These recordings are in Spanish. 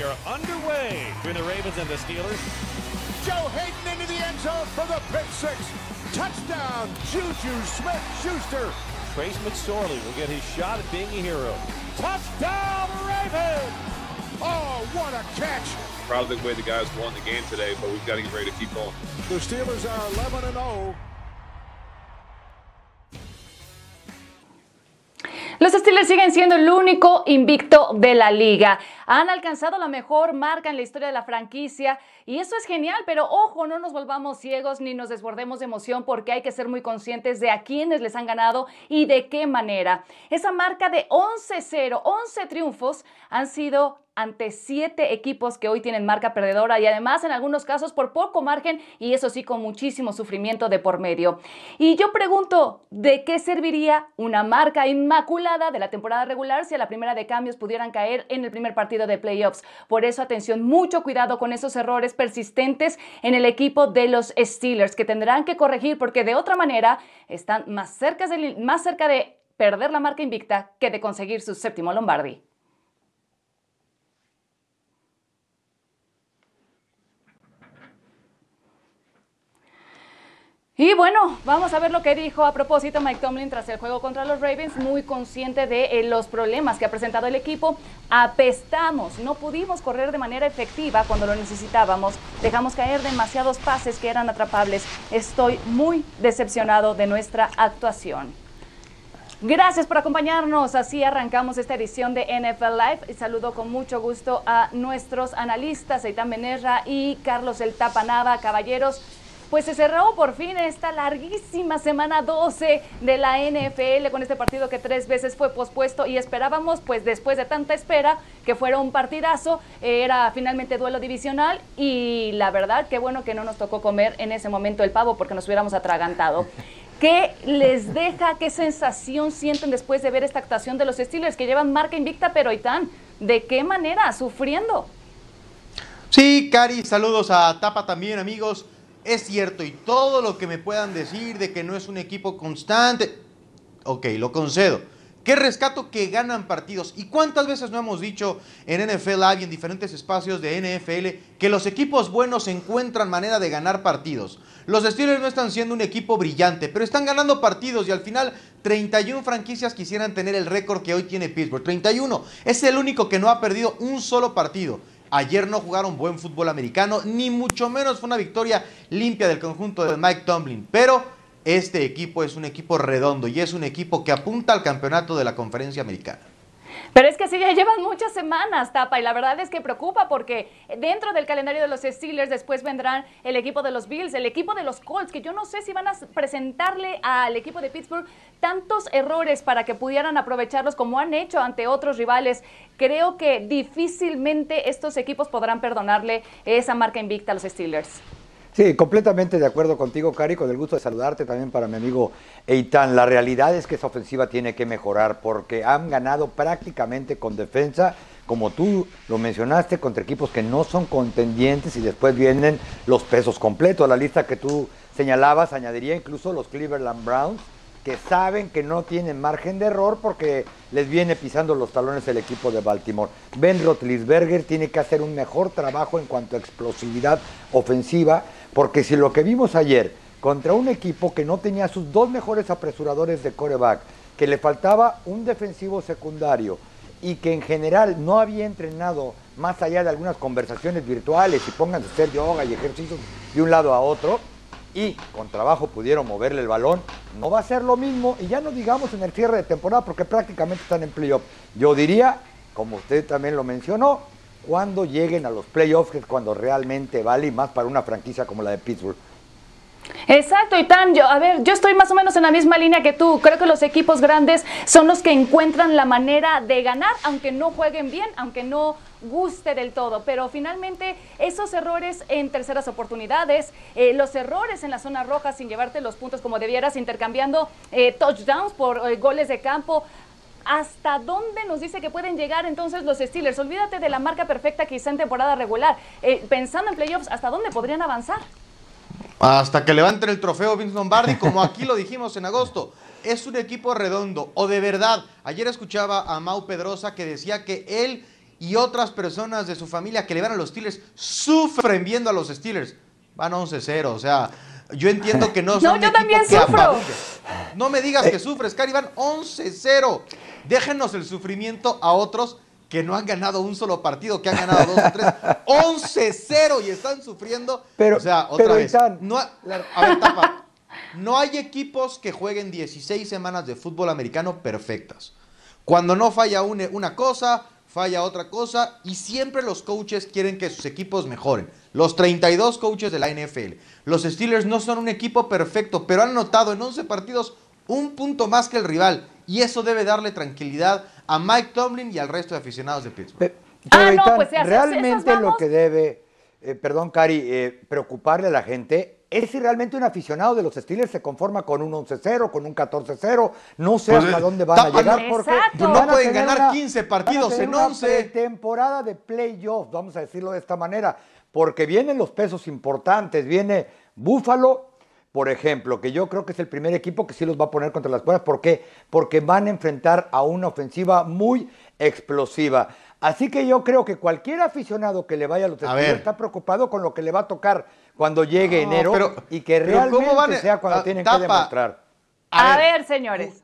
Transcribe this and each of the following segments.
we are underway between the Ravens and the Steelers. Joe Hayden into the end zone for the pick six. Touchdown, Juju Smith-Schuster. Trace McSorley will get his shot at being a hero. Touchdown, Ravens! Oh, what a catch! Proud of the way the guys won the game today, but we've got to get ready to keep going. The Steelers are 11 Los Steelers siguen siendo el único invicto de la liga. Han alcanzado la mejor marca en la historia de la franquicia y eso es genial, pero ojo, no nos volvamos ciegos ni nos desbordemos de emoción porque hay que ser muy conscientes de a quiénes les han ganado y de qué manera. Esa marca de 11-0, 11 triunfos han sido ante siete equipos que hoy tienen marca perdedora y además en algunos casos por poco margen y eso sí con muchísimo sufrimiento de por medio. Y yo pregunto, ¿de qué serviría una marca inmaculada de la temporada regular si a la primera de cambios pudieran caer en el primer partido de playoffs? Por eso atención, mucho cuidado con esos errores persistentes en el equipo de los Steelers que tendrán que corregir porque de otra manera están más cerca de, más cerca de perder la marca invicta que de conseguir su séptimo Lombardi. Y bueno, vamos a ver lo que dijo a propósito Mike Tomlin tras el juego contra los Ravens, muy consciente de eh, los problemas que ha presentado el equipo. Apestamos, no pudimos correr de manera efectiva cuando lo necesitábamos, dejamos caer demasiados pases que eran atrapables. Estoy muy decepcionado de nuestra actuación. Gracias por acompañarnos. Así arrancamos esta edición de NFL Live. Saludo con mucho gusto a nuestros analistas, Eitan Benerra y Carlos El Tapanava. Caballeros, pues se cerró por fin esta larguísima semana 12 de la NFL con este partido que tres veces fue pospuesto y esperábamos, pues después de tanta espera, que fuera un partidazo. Era finalmente duelo divisional y la verdad, qué bueno que no nos tocó comer en ese momento el pavo porque nos hubiéramos atragantado. ¿Qué les deja? ¿Qué sensación sienten después de ver esta actuación de los Steelers que llevan marca invicta, pero Itán, ¿de qué manera? Sufriendo. Sí, Cari, saludos a Tapa también, amigos es cierto y todo lo que me puedan decir de que no es un equipo constante, ok, lo concedo. ¿Qué rescato que ganan partidos? ¿Y cuántas veces no hemos dicho en NFL y en diferentes espacios de NFL que los equipos buenos encuentran manera de ganar partidos? Los Steelers no están siendo un equipo brillante, pero están ganando partidos y al final 31 franquicias quisieran tener el récord que hoy tiene Pittsburgh. 31. Es el único que no ha perdido un solo partido. Ayer no jugaron buen fútbol americano, ni mucho menos fue una victoria limpia del conjunto de Mike Tomlin. Pero este equipo es un equipo redondo y es un equipo que apunta al campeonato de la conferencia americana. Pero es que sí, ya llevan muchas semanas, Tapa, y la verdad es que preocupa porque dentro del calendario de los Steelers después vendrán el equipo de los Bills, el equipo de los Colts, que yo no sé si van a presentarle al equipo de Pittsburgh tantos errores para que pudieran aprovecharlos como han hecho ante otros rivales. Creo que difícilmente estos equipos podrán perdonarle esa marca invicta a los Steelers. Sí, completamente de acuerdo contigo, Cari, con el gusto de saludarte también para mi amigo Eitan. La realidad es que esa ofensiva tiene que mejorar porque han ganado prácticamente con defensa, como tú lo mencionaste, contra equipos que no son contendientes y después vienen los pesos completos. La lista que tú señalabas, añadiría incluso los Cleveland Browns, que saben que no tienen margen de error porque les viene pisando los talones el equipo de Baltimore. Ben Roethlisberger tiene que hacer un mejor trabajo en cuanto a explosividad ofensiva, porque si lo que vimos ayer contra un equipo que no tenía sus dos mejores apresuradores de coreback, que le faltaba un defensivo secundario y que en general no había entrenado más allá de algunas conversaciones virtuales y pónganse a hacer yoga y ejercicios de un lado a otro, y con trabajo pudieron moverle el balón, no va a ser lo mismo, y ya no digamos en el cierre de temporada, porque prácticamente están en playoff. Yo diría, como usted también lo mencionó, cuando lleguen a los playoffs, cuando realmente vale, más para una franquicia como la de Pittsburgh. Exacto, yo, a ver, yo estoy más o menos en la misma línea que tú. Creo que los equipos grandes son los que encuentran la manera de ganar, aunque no jueguen bien, aunque no guste del todo. Pero finalmente, esos errores en terceras oportunidades, eh, los errores en la zona roja sin llevarte los puntos como debieras, intercambiando eh, touchdowns por eh, goles de campo. ¿Hasta dónde nos dice que pueden llegar entonces los Steelers? Olvídate de la marca perfecta quizá en temporada regular. pensando en playoffs, ¿hasta dónde podrían avanzar? Hasta que levanten el trofeo Vince Lombardi, como aquí lo dijimos en agosto. Es un equipo redondo, o de verdad. Ayer escuchaba a Mau Pedrosa que decía que él y otras personas de su familia que le van a los Steelers sufren viendo a los Steelers. Van 11-0, o sea, yo entiendo que no son No, yo también sufro. No me digas que sufres, Cari, van 11-0. Déjenos el sufrimiento a otros que no han ganado un solo partido, que han ganado dos o tres. 11-0 y están sufriendo. Pero- o sea, otra pero, vez. No, ha- a ver, tapa. No hay equipos que jueguen 16 semanas de fútbol americano perfectas. Cuando no falla una, una cosa, falla otra cosa y siempre los coaches quieren que sus equipos mejoren. Los 32 coaches de la NFL. Los Steelers no son un equipo perfecto, pero han notado en 11 partidos un punto más que el rival y eso debe darle tranquilidad a Mike Tomlin y al resto de aficionados de Pittsburgh. Ah, pero, no, Itán, pues, realmente lo que debe, eh, perdón, Cari, eh, preocuparle a la gente es si realmente un aficionado de los Steelers se conforma con un 11-0, con un 14-0, no sé Pues, hasta eh, dónde van a llegar no- porque Exacto. No pueden ganar 15 partidos van a tener en una 11. temporada de playoffs, vamos a decirlo de esta manera, porque vienen los pesos importantes, viene Buffalo, por ejemplo, que yo creo que es el primer equipo que sí los va a poner contra las cuerdas. ¿Por qué? Porque van a enfrentar a una ofensiva muy explosiva. Así que yo creo que cualquier aficionado que le vaya a los Steelers ver. está preocupado con lo que le va a tocar cuando llegue No, enero pero- y que pero ¿cómo realmente van sea cuando a- tienen tapa? que demostrar. A, ver, señores.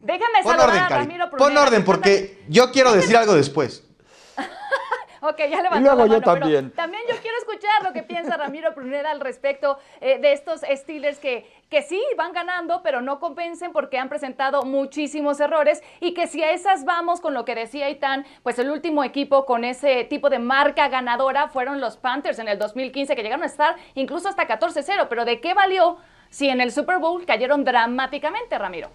Déjenme Pon saludar orden, a. Ramiro Pon orden porque yo quiero decir algo después. Ok, ya levantó luego la yo mano, también. también yo quiero escuchar lo que piensa Ramiro Pruneda al respecto eh, de estos Steelers que, que sí van ganando, pero no convencen porque han presentado muchísimos errores y que si a esas vamos con lo que decía Itán, pues el último equipo con ese tipo de marca ganadora fueron los Panthers en el 2015 que llegaron a estar incluso hasta 14-0, pero ¿de qué valió si en el Super Bowl cayeron dramáticamente, Ramiro?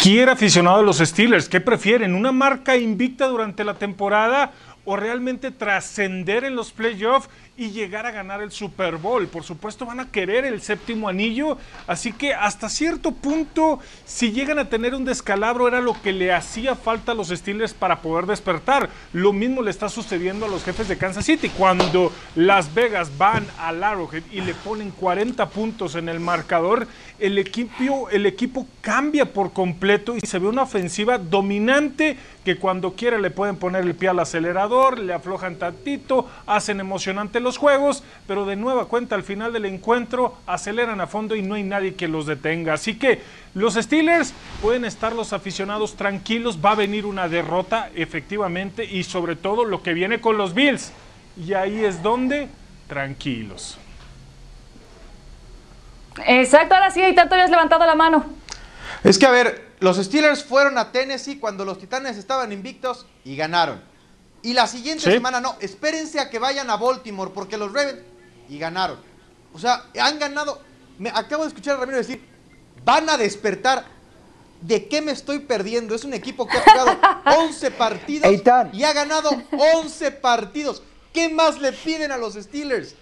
Cualquier aficionado de los Steelers, ¿qué prefieren? ¿Una marca invicta durante la temporada o realmente trascender en los playoffs y llegar a ganar el Super Bowl? Por supuesto van a querer el séptimo anillo, así que hasta cierto punto, si llegan a tener un descalabro, era lo que le hacía falta a los Steelers para poder despertar. Lo mismo le está sucediendo a los jefes de Kansas City. Cuando Las Vegas van al Arrowhead y le ponen 40 puntos en el marcador, el equipo, el equipo cambia por completo y se ve una ofensiva dominante que cuando quiera le pueden poner el pie al acelerador, le aflojan tantito, hacen emocionante los juegos, pero de nueva cuenta al final del encuentro aceleran a fondo y no hay nadie que los detenga. Así que los Steelers pueden estar los aficionados tranquilos, va a venir una derrota efectivamente y sobre todo lo que viene con los Bills. Y ahí es donde tranquilos. Exacto, ahora sí, Itán, tú habías levantado la mano. Es que, a ver, los Steelers fueron a Tennessee cuando los Titanes estaban invictos y ganaron. Y la siguiente Sí. semana no, espérense a que vayan a Baltimore porque los Ravens y ganaron. O sea, han ganado. Me acabo de escuchar a Ramiro decir, van a despertar. ¿De qué me estoy perdiendo? Es un equipo que ha jugado 11 partidos Eitan. y ha ganado 11 partidos. ¿Qué más le piden a los Steelers?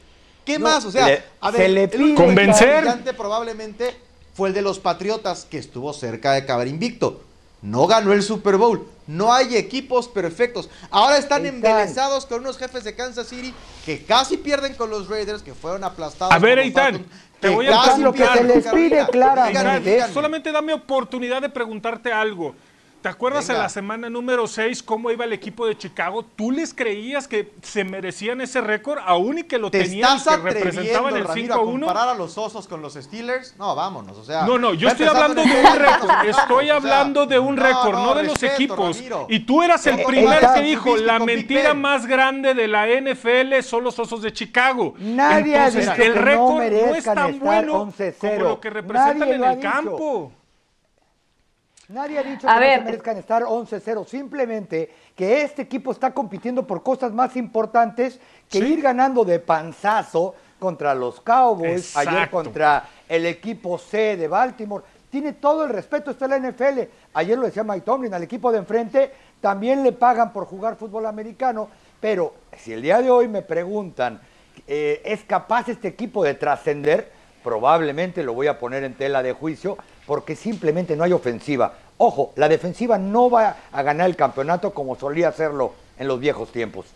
¿Qué No, más? O sea, le- a se ver, le el pide- equipo Convencer. probablemente fue el de los Patriotas, que estuvo cerca de acabar invicto. No ganó el Super Bowl. No hay equipos perfectos. Ahora están Eitan. embelesados con unos jefes de Kansas City que casi pierden con los Raiders, que fueron aplastados. A ver, Eitan, te voy a lo que se les pide claramente. Solamente dame oportunidad de preguntarte algo. ¿Te acuerdas Venga. en la semana número 6 cómo iba el equipo de Chicago? ¿Tú les creías que se merecían ese récord aún y que lo ¿Te tenían y estás que representaban el Ramiro, a 5-1? comparar a los osos con los Steelers? No, vámonos, o sea... No, no, yo estoy hablando de un récord. Estoy hablando de un récord, no, no, de los equipos. Ramiro. Y tú eras el Eh, primero Eitan. que dijo, la mentira más grande de la NFL son los Osos de Chicago. Nadie ha Entonces, dicho el que no récord no, es tan bueno 11-0. como lo que representan en ha el campo. Nadie ha dicho A que ver. no se merezcan estar 11-0, simplemente que este equipo está compitiendo por cosas más importantes que Sí. ir ganando de panzazo contra los Cowboys, ayer contra el equipo C de Baltimore. Tiene todo el respeto, está la NFL. Ayer lo decía Mike Tomlin, al equipo de enfrente también le pagan por jugar fútbol americano, pero si el día de hoy me preguntan, eh, ¿es capaz este equipo de trascender? Probablemente lo voy a poner en tela de juicio porque simplemente no hay ofensiva. Ojo, la defensiva no va a ganar el campeonato como solía hacerlo en los viejos tiempos.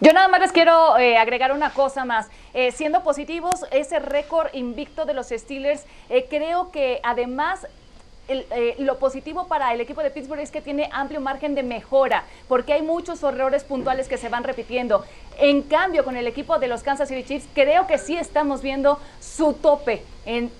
Yo nada más les quiero eh, agregar una cosa más. Eh, siendo positivos, ese récord invicto de los Steelers, eh, creo que además eh, lo positivo para el equipo de Pittsburgh es que tiene amplio margen de mejora, porque hay muchos errores puntuales que se van repitiendo. En cambio, con el equipo de los Kansas City Chiefs, creo que sí estamos viendo su tope, en,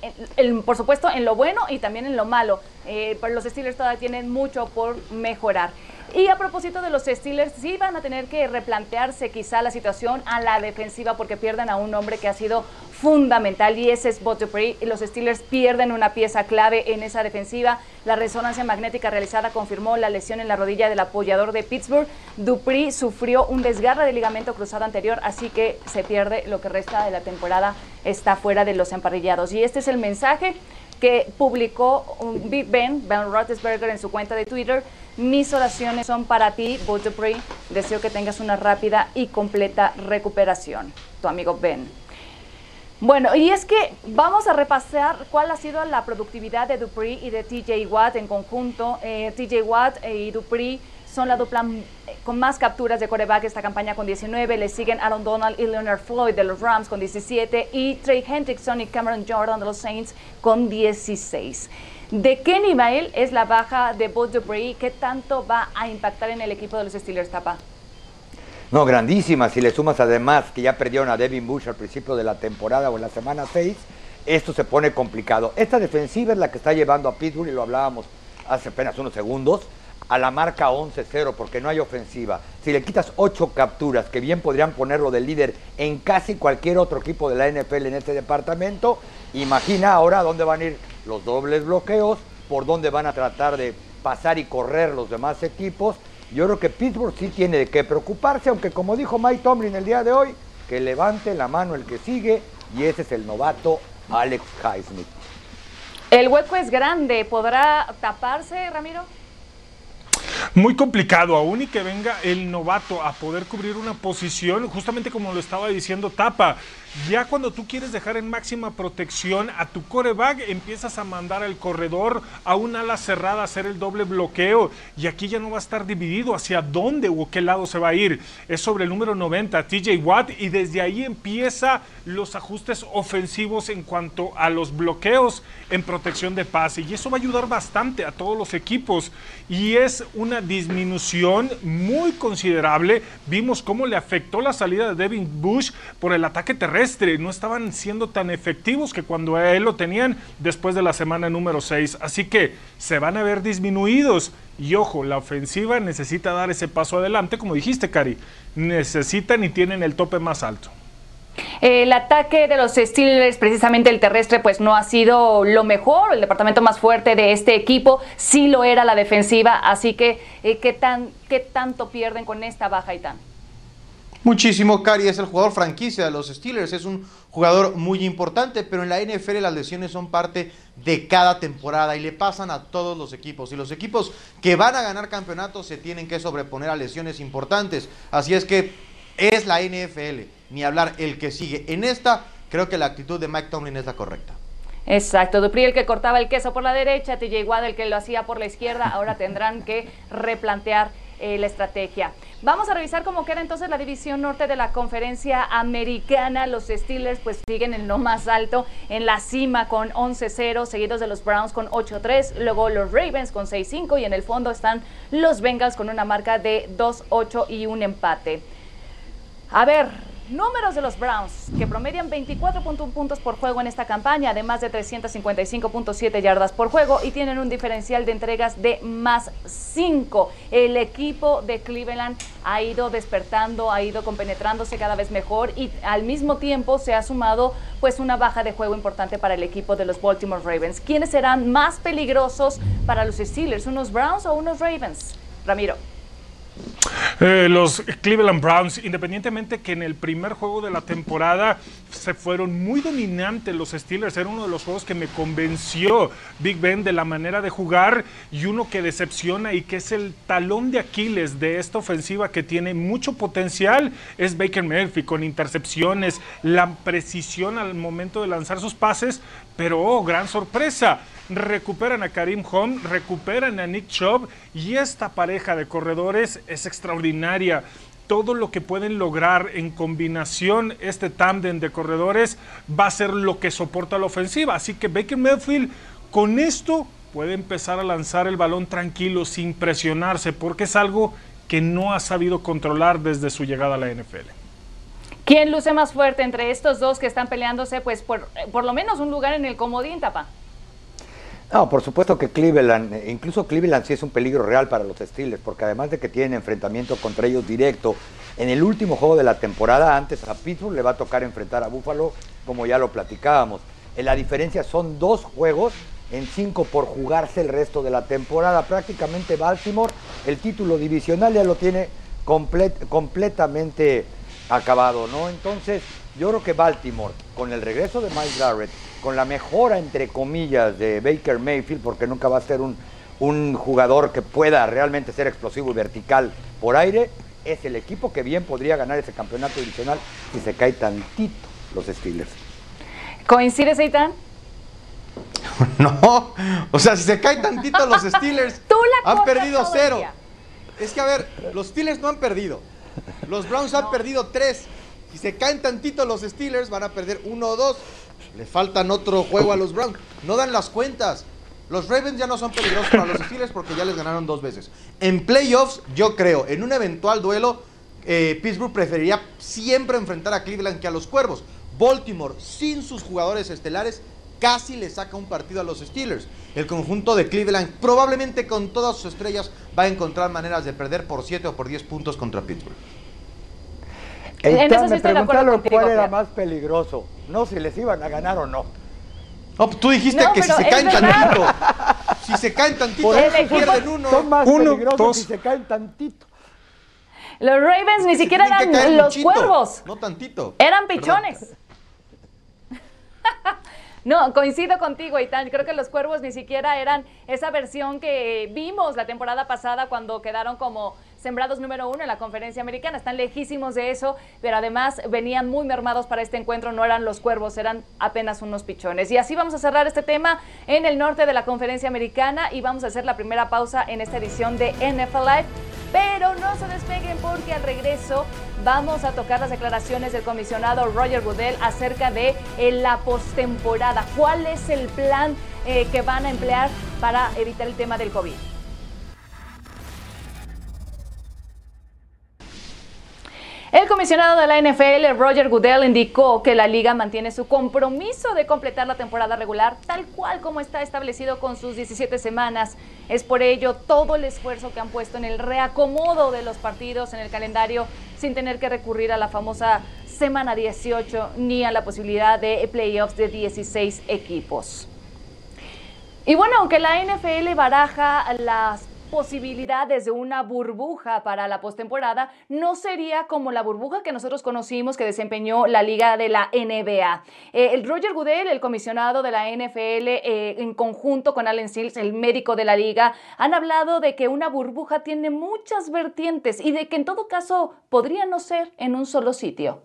por supuesto, en lo bueno y también en lo malo. Eh, pero los Steelers todavía tienen mucho por mejorar. Y a propósito de los Steelers, sí van a tener que replantearse quizá la situación a la defensiva porque pierden a un hombre que ha sido fundamental y ese es Bot Dupree. Los Steelers pierden una pieza clave en esa defensiva. La resonancia magnética realizada confirmó la lesión en la rodilla del apoyador de Pittsburgh. Dupree sufrió un desgarre de ligamento cruzado anterior, así que se pierde lo que resta de la temporada, está fuera de los emparrillados. Y este es el mensaje que publicó un Big Ben, Ben Roethlisberger, en su cuenta de Twitter. Mis oraciones son para ti, Bud Dupree. Deseo que tengas una rápida y completa recuperación. Tu amigo Ben. Bueno, y es que vamos a repasar cuál ha sido la productividad de Dupree y de TJ Watt en conjunto. Eh, TJ Watt y Dupree son la dupla eh, con más capturas de coreback esta campaña con 19. Le siguen Aaron Donald y Leonard Floyd de los Rams con 17 y Trey Hendrickson y Cameron Jordan de los Saints con 16. ¿De qué nivel es la baja de Bud Dupree? ¿Qué tanto va a impactar en el equipo de los Steelers, Tapa? No, grandísima. Si le sumas además que ya perdieron a Devin Bush al principio de la temporada o en la semana 6, esto se pone complicado. Esta defensiva es la que está llevando a Pittsburgh, y lo hablábamos hace apenas unos segundos, a la marca 11-0 porque no hay ofensiva. Si le quitas 8 capturas, que bien podrían ponerlo de líder en casi cualquier otro equipo de la NFL en este departamento, imagina ahora dónde van a ir los dobles bloqueos, por dónde van a tratar de pasar y correr los demás equipos. Yo creo que Pittsburgh sí tiene que preocuparse, aunque como dijo Mike Tomlin el día de hoy, que levante la mano el que sigue y ese es el novato Alex Highsmith. El hueco es grande, ¿podrá taparse, Ramiro? Muy complicado, aún y que venga el novato a poder cubrir una posición, justamente como lo estaba diciendo Tapa. Ya cuando tú quieres dejar en máxima protección a tu coreback, empiezas a mandar al corredor a un ala cerrada a hacer el doble bloqueo. Y aquí ya no va a estar dividido hacia dónde o qué lado se va a ir. Es sobre el número 90, TJ Watt, y desde ahí empieza los ajustes ofensivos en cuanto a los bloqueos en protección de pase. Y eso va a ayudar bastante a todos los equipos. Y es una disminución muy considerable. Vimos cómo le afectó la salida de Devin Bush por el ataque terrestre no estaban siendo tan efectivos que cuando a él lo tenían después de la semana número 6. Así que se van a ver disminuidos. Y ojo, la ofensiva necesita dar ese paso adelante, como dijiste, Cari. Necesitan y tienen el tope más alto. El ataque de los Steelers, precisamente el terrestre, pues no ha sido lo mejor, el departamento más fuerte de este equipo, sí lo era la defensiva, así que eh, ¿qué, tan, ¿qué tanto pierden con esta baja y tan? Muchísimo, Cari es el jugador franquicia de los Steelers, es un jugador muy importante, pero en la NFL las lesiones son parte de cada temporada y le pasan a todos los equipos. Y los equipos que van a ganar campeonatos se tienen que sobreponer a lesiones importantes. Así es que es la NFL, ni hablar el que sigue. En esta, creo que la actitud de Mike Tomlin es la correcta. Exacto, Dupri el que cortaba el queso por la derecha, TJ el que lo hacía por la izquierda, ahora tendrán que replantear eh, la estrategia. Vamos a revisar cómo queda entonces la división norte de la conferencia americana. Los Steelers pues siguen en lo más alto, en la cima con 11-0, seguidos de los Browns con 8-3, luego los Ravens con 6-5 y en el fondo están los Bengals con una marca de 2-8 y un empate. A ver, Números de los Browns, que promedian 24.1 puntos por juego en esta campaña, además de 355.7 yardas por juego y tienen un diferencial de entregas de más 5. El equipo de Cleveland ha ido despertando, ha ido compenetrándose cada vez mejor y al mismo tiempo se ha sumado pues una baja de juego importante para el equipo de los Baltimore Ravens. ¿Quiénes serán más peligrosos para los Steelers, unos Browns o unos Ravens? Ramiro. Eh, los Cleveland Browns, independientemente que en el primer juego de la temporada se fueron muy dominantes los Steelers, era uno de los juegos que me convenció Big Ben de la manera de jugar y uno que decepciona y que es el talón de Aquiles de esta ofensiva que tiene mucho potencial es Baker Murphy con intercepciones, la precisión al momento de lanzar sus pases, pero oh, gran sorpresa, recuperan a Karim Home, recuperan a Nick Chubb y esta pareja de corredores es extraordinaria. Todo lo que pueden lograr en combinación este tándem de corredores va a ser lo que soporta la ofensiva. Así que Baker Mayfield con esto puede empezar a lanzar el balón tranquilo, sin presionarse, porque es algo que no ha sabido controlar desde su llegada a la NFL. ¿Quién luce más fuerte entre estos dos que están peleándose, pues por, por lo menos un lugar en el comodín, Tapa? No, por supuesto que Cleveland, eh, incluso Cleveland sí es un peligro real para los Steelers, porque además de que tienen enfrentamiento contra ellos directo, en el último juego de la temporada, antes a Pittsburgh le va a tocar enfrentar a Buffalo, como ya lo platicábamos. Eh, la diferencia son dos juegos en cinco por jugarse el resto de la temporada. Prácticamente Baltimore, el título divisional ya lo tiene completamente acabado, ¿no? Entonces, yo creo que Baltimore, con el regreso de Mike Garrett, con la mejora, entre comillas, de Baker Mayfield, porque nunca va a ser un, un jugador que pueda realmente ser explosivo y vertical por aire, es el equipo que bien podría ganar ese campeonato divisional si se cae tantito los Steelers. ¿Coincides, Eitan? No, o sea, si se cae tantito los Steelers, han perdido cero. Es que a ver, los Steelers no han perdido. Los Browns han perdido tres. Si se caen tantito los Steelers, van a perder uno o dos. Le faltan otro juego a los Browns. No dan las cuentas. Los Ravens ya no son peligrosos para los Steelers porque ya les ganaron dos veces. En playoffs, yo creo, en un eventual duelo, eh, Pittsburgh preferiría siempre enfrentar a Cleveland que a los Cuervos. Baltimore, sin sus jugadores estelares, casi le saca un partido a los Steelers. El conjunto de Cleveland, probablemente con todas sus estrellas, va a encontrar maneras de perder por 7 o por 10 puntos contra Pittsburgh. En eso me preguntaron cuál era más peligroso, no si les iban a ganar o no. No, tú dijiste que si se caen tantito, si se caen tantito, pierden uno. Son más peligrosos si se caen tantito. Los Ravens ni siquiera eran los cuervos. No tantito. Eran pichones. No, coincido contigo, Itán. Creo que los cuervos ni siquiera eran esa versión que vimos la temporada pasada cuando quedaron como sembrados número uno en la conferencia americana. Están lejísimos de eso, pero además venían muy mermados para este encuentro. No eran los cuervos, eran apenas unos pichones. Y así vamos a cerrar este tema en el norte de la conferencia americana y vamos a hacer la primera pausa en esta edición de NFL Live. Pero no se despeguen porque al regreso vamos a tocar las declaraciones del comisionado Roger Goodell acerca de eh, la postemporada. ¿Cuál es el plan eh, que van a emplear para evitar el tema del COVID? El comisionado de la NFL, Roger Goodell, indicó que la liga mantiene su compromiso de completar la temporada regular tal cual como está establecido con sus 17 semanas. Es por ello todo el esfuerzo que han puesto en el reacomodo de los partidos en el calendario sin tener que recurrir a la famosa semana 18 ni a la posibilidad de playoffs de 16 equipos. Y bueno, aunque la NFL baraja las posibilidades de una burbuja para la postemporada no sería como la burbuja que nosotros conocimos que desempeñó la liga de la NBA. Eh, el Roger Goodell, el comisionado de la NFL, eh, en conjunto con Allen Sills, el médico de la liga, han hablado de que una burbuja tiene muchas vertientes y de que en todo caso podría no ser en un solo sitio.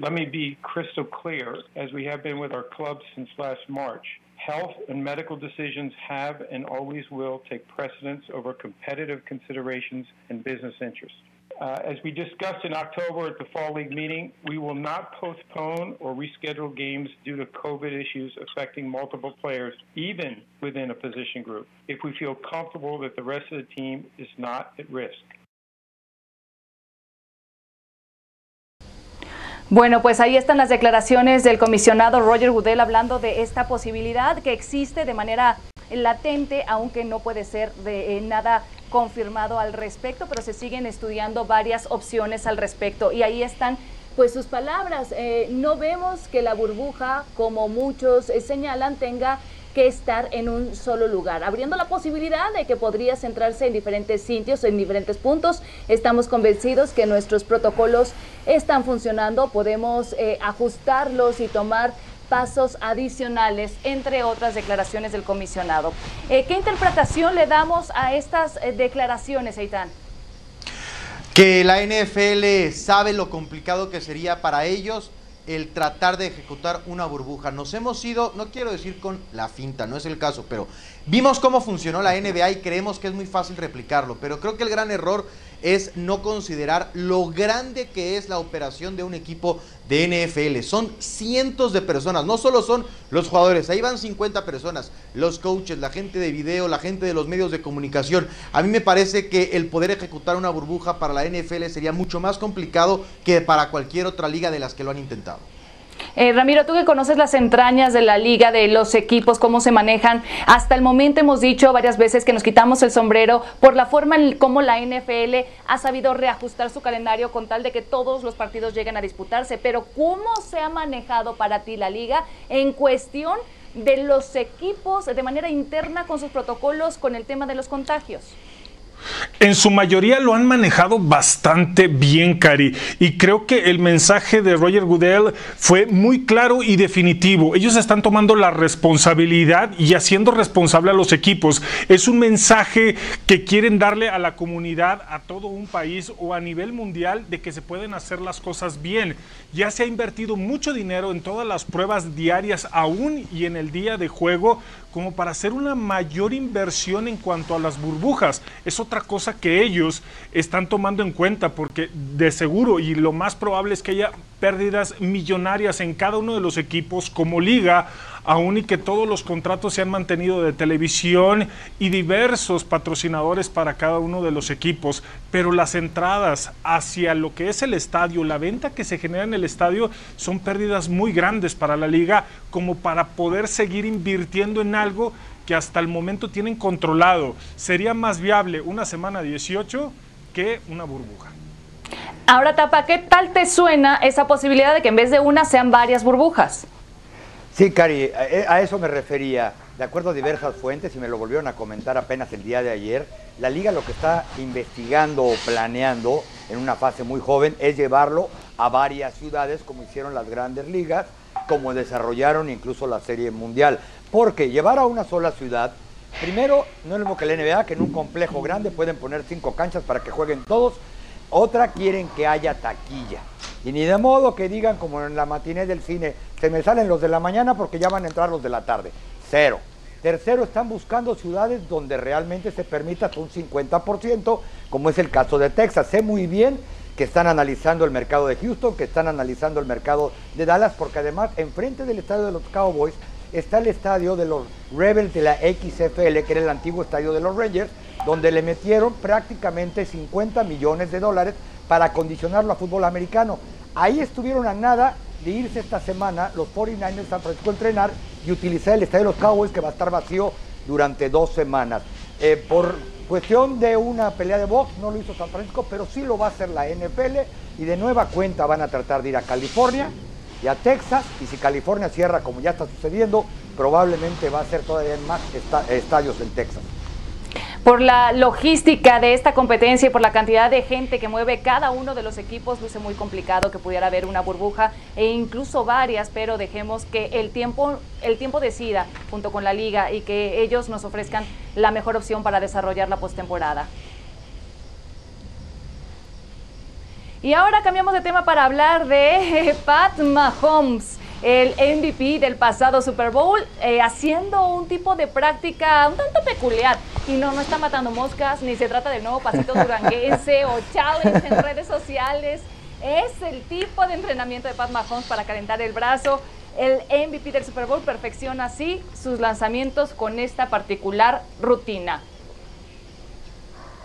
Let me be crystal clear, as we have been with our club since last March. Health and medical decisions have and always will take precedence over competitive considerations and business interests. Uh, as we discussed in October at the Fall League meeting, we will not postpone or reschedule games due to COVID issues affecting multiple players, even within a position group, if we feel comfortable that the rest of the team is not at risk. Bueno, pues ahí están las declaraciones del comisionado Roger Goodell hablando de esta posibilidad que existe de manera latente, aunque no puede ser de eh, nada confirmado al respecto, pero se siguen estudiando varias opciones al respecto. Y ahí están pues sus palabras. Eh, no vemos que la burbuja, como muchos eh, señalan, tenga que estar en un solo lugar, abriendo la posibilidad de que podría centrarse en diferentes sitios, en diferentes puntos. Estamos convencidos que nuestros protocolos están funcionando, podemos eh, ajustarlos y tomar pasos adicionales, entre otras declaraciones del comisionado. Eh, ¿Qué interpretación le damos a estas eh, declaraciones, Eitan? Que la NFL sabe lo complicado que sería para ellos el tratar de ejecutar una burbuja. Nos hemos ido, no quiero decir con la finta, no es el caso, pero vimos cómo funcionó la NBA y creemos que es muy fácil replicarlo. Pero creo que el gran error es no considerar lo grande que es la operación de un equipo de NFL. Son cientos de personas, no solo son los jugadores, ahí van 50 personas, los coaches, la gente de video, la gente de los medios de comunicación. A mí me parece que el poder ejecutar una burbuja para la NFL sería mucho más complicado que para cualquier otra liga de las que lo han intentado. Eh, Ramiro, tú que conoces las entrañas de la liga, de los equipos, cómo se manejan, hasta el momento hemos dicho varias veces que nos quitamos el sombrero por la forma en cómo la NFL ha sabido reajustar su calendario con tal de que todos los partidos lleguen a disputarse. Pero ¿cómo se ha manejado para ti la liga en cuestión de los equipos de manera interna con sus protocolos con el tema de los contagios? En su mayoría lo han manejado bastante bien, Cari. Y creo que el mensaje de Roger Goodell fue muy claro y definitivo. Ellos están tomando la responsabilidad y haciendo responsable a los equipos. Es un mensaje que quieren darle a la comunidad, a todo un país o a nivel mundial de que se pueden hacer las cosas bien. Ya se ha invertido mucho dinero en todas las pruebas diarias aún y en el día de juego como para hacer una mayor inversión en cuanto a las burbujas. Es otra cosa que ellos están tomando en cuenta porque de seguro y lo más probable es que haya pérdidas millonarias en cada uno de los equipos como liga, aún y que todos los contratos se han mantenido de televisión y diversos patrocinadores para cada uno de los equipos, pero las entradas hacia lo que es el estadio, la venta que se genera en el estadio, son pérdidas muy grandes para la liga como para poder seguir invirtiendo en algo que hasta el momento tienen controlado. Sería más viable una semana 18 que una burbuja. Ahora, Tapa, ¿qué tal te suena esa posibilidad de que en vez de una sean varias burbujas? Sí, Cari, a a eso me refería. De acuerdo a diversas fuentes, y me lo volvieron a comentar apenas el día de ayer, la liga lo que está investigando o planeando en una fase muy joven es llevarlo a varias ciudades, como hicieron las grandes ligas, como desarrollaron incluso la Serie Mundial. Porque llevar a una sola ciudad, primero, no es lo que la NBA, que en un complejo grande pueden poner cinco canchas para que jueguen todos. Otra quieren que haya taquilla. Y ni de modo que digan como en la matiné del cine, se me salen los de la mañana porque ya van a entrar los de la tarde. Cero. Tercero, están buscando ciudades donde realmente se permita un 50%, como es el caso de Texas. Sé muy bien que están analizando el mercado de Houston, que están analizando el mercado de Dallas, porque además enfrente del estadio de los Cowboys está el estadio de los Rebels de la XFL, que era el antiguo estadio de los Rangers, donde le metieron prácticamente 50 millones de dólares para acondicionarlo a fútbol americano. Ahí estuvieron a nada de irse esta semana los 49ers de San Francisco a entrenar y utilizar el estadio de los Cowboys que va a estar vacío durante dos semanas. Eh, por cuestión de una pelea de box no lo hizo San Francisco, pero sí lo va a hacer la NFL y de nueva cuenta van a tratar de ir a California y a Texas y si California cierra como ya está sucediendo, probablemente va a ser todavía más esta- estadios en Texas. Por la logística de esta competencia y por la cantidad de gente que mueve cada uno de los equipos, luce muy complicado que pudiera haber una burbuja e incluso varias, pero dejemos que el tiempo, el tiempo decida junto con la liga y que ellos nos ofrezcan la mejor opción para desarrollar la postemporada. Y ahora cambiamos de tema para hablar de Pat Mahomes, el MVP del pasado Super Bowl, eh, haciendo un tipo de práctica un tanto peculiar. Y no, no está matando moscas, ni se trata del nuevo pasito duranguense o challenge en redes sociales. Es el tipo de entrenamiento de Pat Mahomes para calentar el brazo. El MVP del Super Bowl perfecciona así sus lanzamientos con esta particular rutina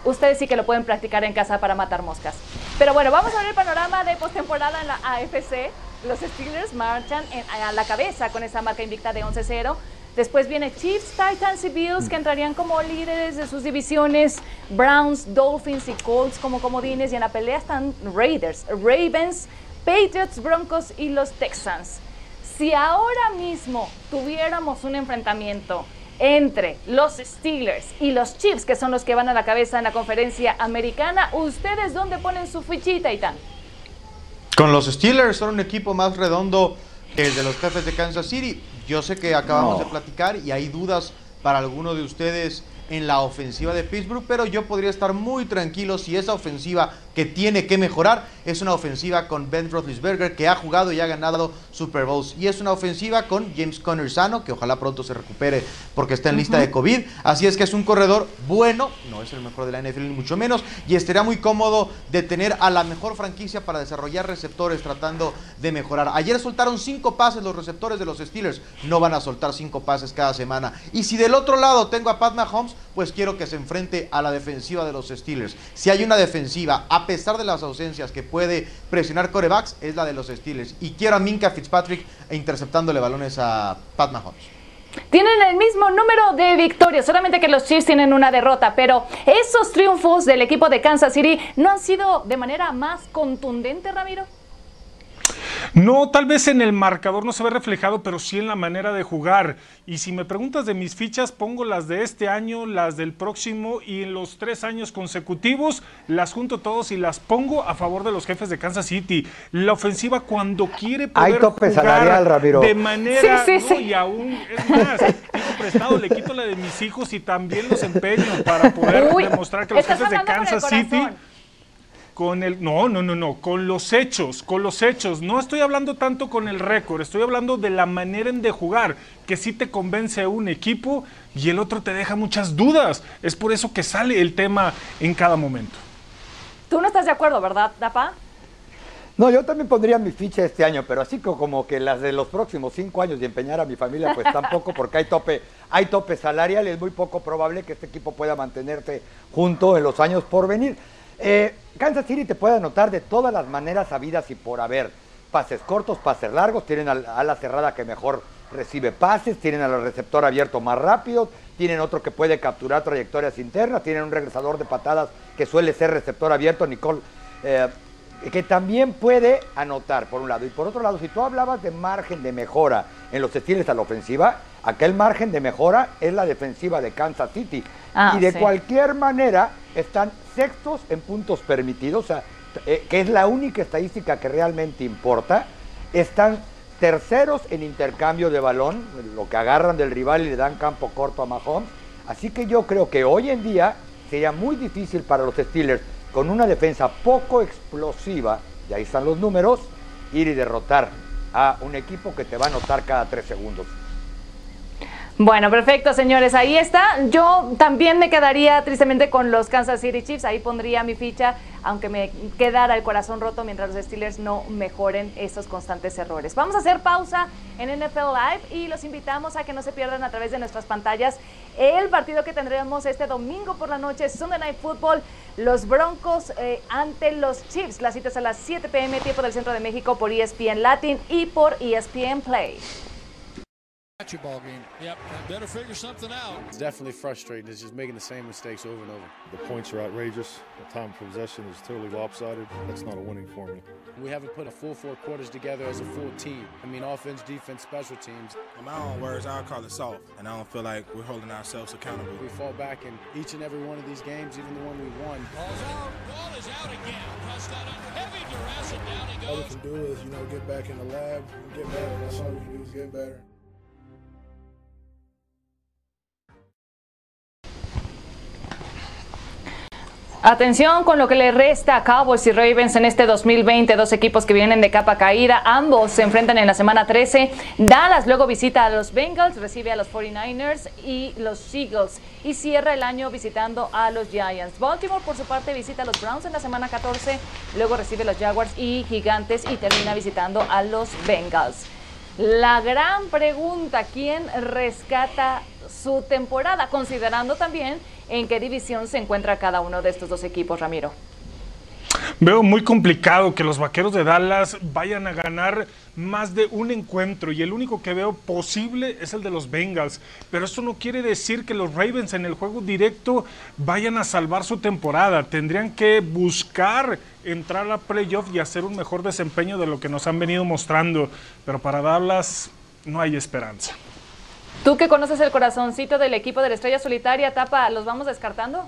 ustedes sí que lo pueden practicar en casa para matar moscas. Pero bueno, vamos a ver el panorama de postemporada en la AFC. Los Steelers marchan a la cabeza con esa marca invicta de 11-0. Después viene Chiefs, Titans y Bills que entrarían como líderes de sus divisiones. Browns, Dolphins y Colts como comodines. Y en la pelea están Raiders, Ravens, Patriots, Broncos y los Texans. Si ahora mismo tuviéramos un enfrentamiento entre los Steelers y los Chiefs, que son los que van a la cabeza en la conferencia americana, ¿ustedes dónde ponen su fichita, Itán? Con los Steelers son un equipo más redondo que el de los jefes de Kansas City. Yo sé que acabamos No. de platicar y hay dudas para alguno de ustedes en la ofensiva de Pittsburgh, pero yo podría estar muy tranquilo si esa ofensiva que tiene que mejorar es una ofensiva con Ben Roethlisberger que ha jugado y ha ganado Super Bowls y es una ofensiva con James Conner sano que ojalá pronto se recupere porque está en lista de COVID. Así es que es un corredor bueno, no es el mejor de la NFL ni mucho menos y estaría muy cómodo de tener a la mejor franquicia para desarrollar receptores tratando de mejorar. Ayer soltaron cinco pases los receptores de los Steelers, no van a soltar cinco pases cada semana. Y si del otro lado tengo a Pat Mahomes, pues quiero que se enfrente a la defensiva de los Steelers. Si hay una defensiva, a pesar de las ausencias que puede presionar corebacks, es la de los Steelers. Y quiero a Minka Fitzpatrick interceptándole balones a Pat Mahomes. Tienen el mismo número de victorias, solamente que los Chiefs tienen una derrota, pero esos triunfos del equipo de Kansas City no han sido de manera más contundente, Ramiro. No, tal vez en el marcador no se ve reflejado, pero sí en la manera de jugar. Y si me preguntas de mis fichas, pongo las de este año, las del próximo y en los tres años consecutivos las junto todos y las pongo a favor de los jefes de Kansas City. La ofensiva cuando quiere poder Hay tope jugar salarial, Ramiro. de manera Sí, sí, no, sí. y aún es más, prestado, le quito la de mis hijos y también los empeño para poder Uy, demostrar que los jefes de Kansas City corazón. Con el no, no, no, no, con los hechos, con los hechos. No estoy hablando tanto con el récord, estoy hablando de la manera en de jugar, que sí te convence un equipo y el otro te deja muchas dudas. Es por eso que sale el tema en cada momento. Tú no estás de acuerdo, ¿verdad, Dapa? No, yo también pondría mi ficha este año, pero así co- como que las de los próximos cinco años y empeñar a mi familia, pues tampoco, porque hay tope, hay tope salarial, es muy poco probable que este equipo pueda mantenerse junto en los años por venir. Eh, Kansas City te puede anotar de todas las maneras habidas y por haber. Pases cortos, pases largos, tienen a la cerrada que mejor recibe pases, tienen al receptor abierto más rápido, tienen otro que puede capturar trayectorias internas, tienen un regresador de patadas que suele ser receptor abierto, Nicole. eh, que también puede anotar, por un lado. Y por otro lado, si tú hablabas de margen de mejora en los estilos a la ofensiva, aquel margen de mejora es la defensiva de Kansas City. Ah, y de sí. cualquier manera, están sextos en puntos permitidos, o sea, eh, que es la única estadística que realmente importa. Están terceros en intercambio de balón, lo que agarran del rival y le dan campo corto a Mahomes. Así que yo creo que hoy en día sería muy difícil para los Steelers, con una defensa poco explosiva, y ahí están los números, ir y derrotar a un equipo que te va a anotar cada tres segundos. Bueno, perfecto, señores. Ahí está. Yo también me quedaría tristemente con los Kansas City Chiefs. Ahí pondría mi ficha, aunque me quedara el corazón roto mientras los Steelers no mejoren estos constantes errores. Vamos a hacer pausa en NFL Live y los invitamos a que no se pierdan a través de nuestras pantallas el partido que tendremos este domingo por la noche, Sunday Night Football. Los Broncos eh, ante los Chiefs. Las citas a las 7 pm, tiempo del centro de México, por ESPN Latin y por ESPN Play. Ball game. Yep, better figure something out. It's definitely frustrating. It's just making the same mistakes over and over. The points are outrageous. The time of possession is totally lopsided. That's not a winning formula. We haven't put a full four quarters together as a full team. I mean, offense, defense, special teams. In my own words, I'll call it soft, and I don't feel like we're holding ourselves accountable. We fall back in each and every one of these games, even the one we won. Ball's out. Ball is out again. Touchdown under heavy duress, and down he All we can do is, you know, get back in the lab and get better. That's all we can do is get better. Atención con lo que le resta a Cowboys y Ravens en este 2020, dos equipos que vienen de capa caída, ambos se enfrentan en la semana 13. Dallas luego visita a los Bengals, recibe a los 49ers y los Eagles y cierra el año visitando a los Giants. Baltimore por su parte visita a los Browns en la semana 14, luego recibe a los Jaguars y Gigantes y termina visitando a los Bengals. La gran pregunta, ¿quién rescata su temporada? Considerando también en qué división se encuentra cada uno de estos dos equipos, Ramiro. Veo muy complicado que los vaqueros de Dallas vayan a ganar más de un encuentro y el único que veo posible es el de los Bengals. Pero esto no quiere decir que los Ravens en el juego directo vayan a salvar su temporada. Tendrían que buscar entrar a playoff y hacer un mejor desempeño de lo que nos han venido mostrando. Pero para Dallas no hay esperanza. Tú que conoces el corazoncito del equipo de la Estrella Solitaria, Tapa, ¿los vamos descartando?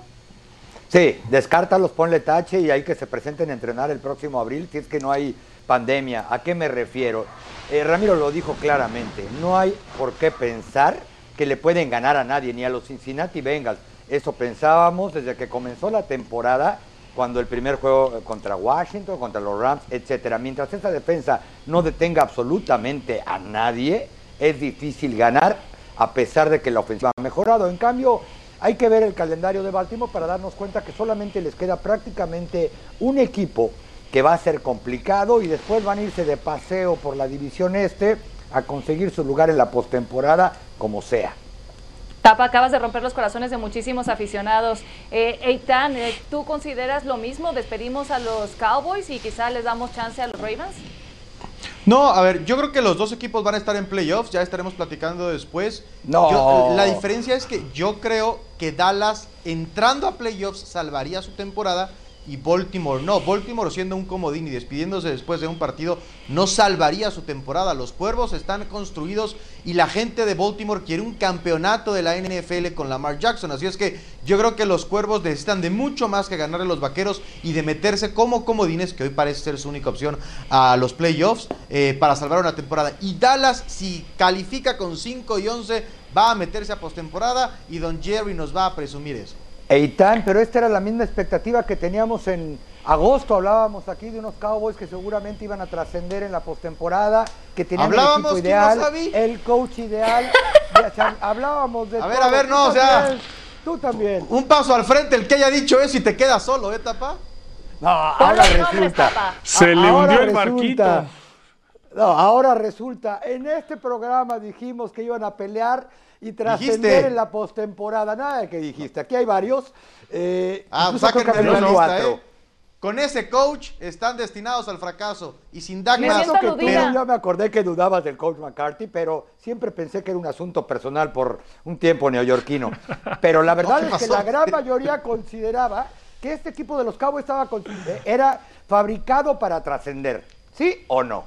Sí, descártalos, ponle tache y hay que se presenten a entrenar el próximo abril si es que no hay pandemia. ¿A qué me refiero? Eh, Ramiro lo dijo claramente, no hay por qué pensar que le pueden ganar a nadie, ni a los Cincinnati Bengals. Eso pensábamos desde que comenzó la temporada cuando el primer juego contra Washington, contra los Rams, etcétera. Mientras esta defensa no detenga absolutamente a nadie, es difícil ganar a pesar de que la ofensiva ha mejorado. En cambio, hay que ver el calendario de Baltimore para darnos cuenta que solamente les queda prácticamente un equipo que va a ser complicado y después van a irse de paseo por la división este a conseguir su lugar en la postemporada como sea. Tapa, acabas de romper los corazones de muchísimos aficionados. Eh, Eitan, eh, ¿tú consideras lo mismo? ¿Despedimos a los Cowboys y quizá les damos chance a los Ravens? No, a ver, yo creo que los dos equipos van a estar en playoffs, ya estaremos platicando después. No. Yo- la diferencia es que yo creo que Dallas entrando a playoffs salvaría su temporada y Baltimore no. Baltimore siendo un comodín y despidiéndose después de un partido no salvaría su temporada. Los cuervos están construidos y la gente de Baltimore quiere un campeonato de la NFL con Lamar Jackson. Así es que yo creo que los cuervos necesitan de mucho más que ganarle a los vaqueros y de meterse como comodines, que hoy parece ser su única opción a los playoffs, eh, para salvar una temporada. Y Dallas, si califica con 5 y 11, va a meterse a postemporada y Don Jerry nos va a presumir eso. Eitan, pero esta era la misma expectativa que teníamos en agosto. Hablábamos aquí de unos Cowboys que seguramente iban a trascender en la postemporada, que tenían el Hablábamos, equipo ¿quién no ideal, sabía? el coach ideal. Ya, o sea, hablábamos de A ver, a ver, no, o sea- Tú también. Un paso al frente, el que haya dicho eso y te quedas solo, ¿eh, Tapa? No, ahora resulta. Se le hundió el resulta- barquito. No, ahora resulta, en este programa dijimos que iban a pelear y trascender en la postemporada. Nada de que dijiste, aquí hay varios. Eh, Ah, sáquenme cuatro. ¿eh? Con ese coach están destinados al fracaso. Y sin Dak Prescott- que tú, yo me acordé que dudabas del coach McCarthy, pero siempre pensé que era un asunto personal por un tiempo neoyorquino. Pero la verdad ¿qué es que la gran mayoría consideraba que este equipo de los Cowboys estaba con- era fabricado para trascender. ¿Sí o no?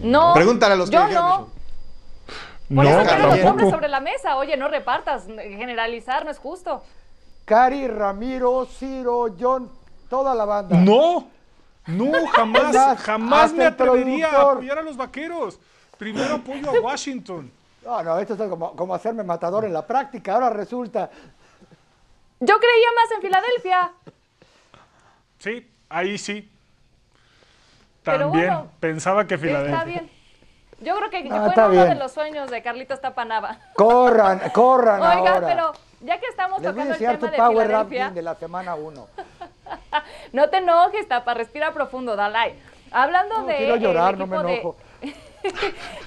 No. Pregúntale a los que Yo no. eso. Por No, eso quiero los tampoco. nombres sobre la mesa. Oye, no repartas. Generalizar no es justo. Cari, Ramiro, Ciro, John, toda la banda. No, no, jamás, más, jamás me atrevería a apoyar a los vaqueros. Primero apoyo a Washington. No, no, esto es como, como hacerme matador en la práctica. Ahora resulta. Yo creía más en Filadelfia. Sí, ahí sí. Pero También bueno, pensaba que Filadelfia. Está bien. Yo creo que No, fue uno de bien. los sueños de Carlitos Tapanava. Corran, corran Oiga, ahora. pero ya que estamos Les tocando el tema tu de Power Filadelfia, de la semana 1. no te enojes, Tapa, respira profundo, Dalai. Hablando No, de quiero el llorar, no me equipo de- enojo.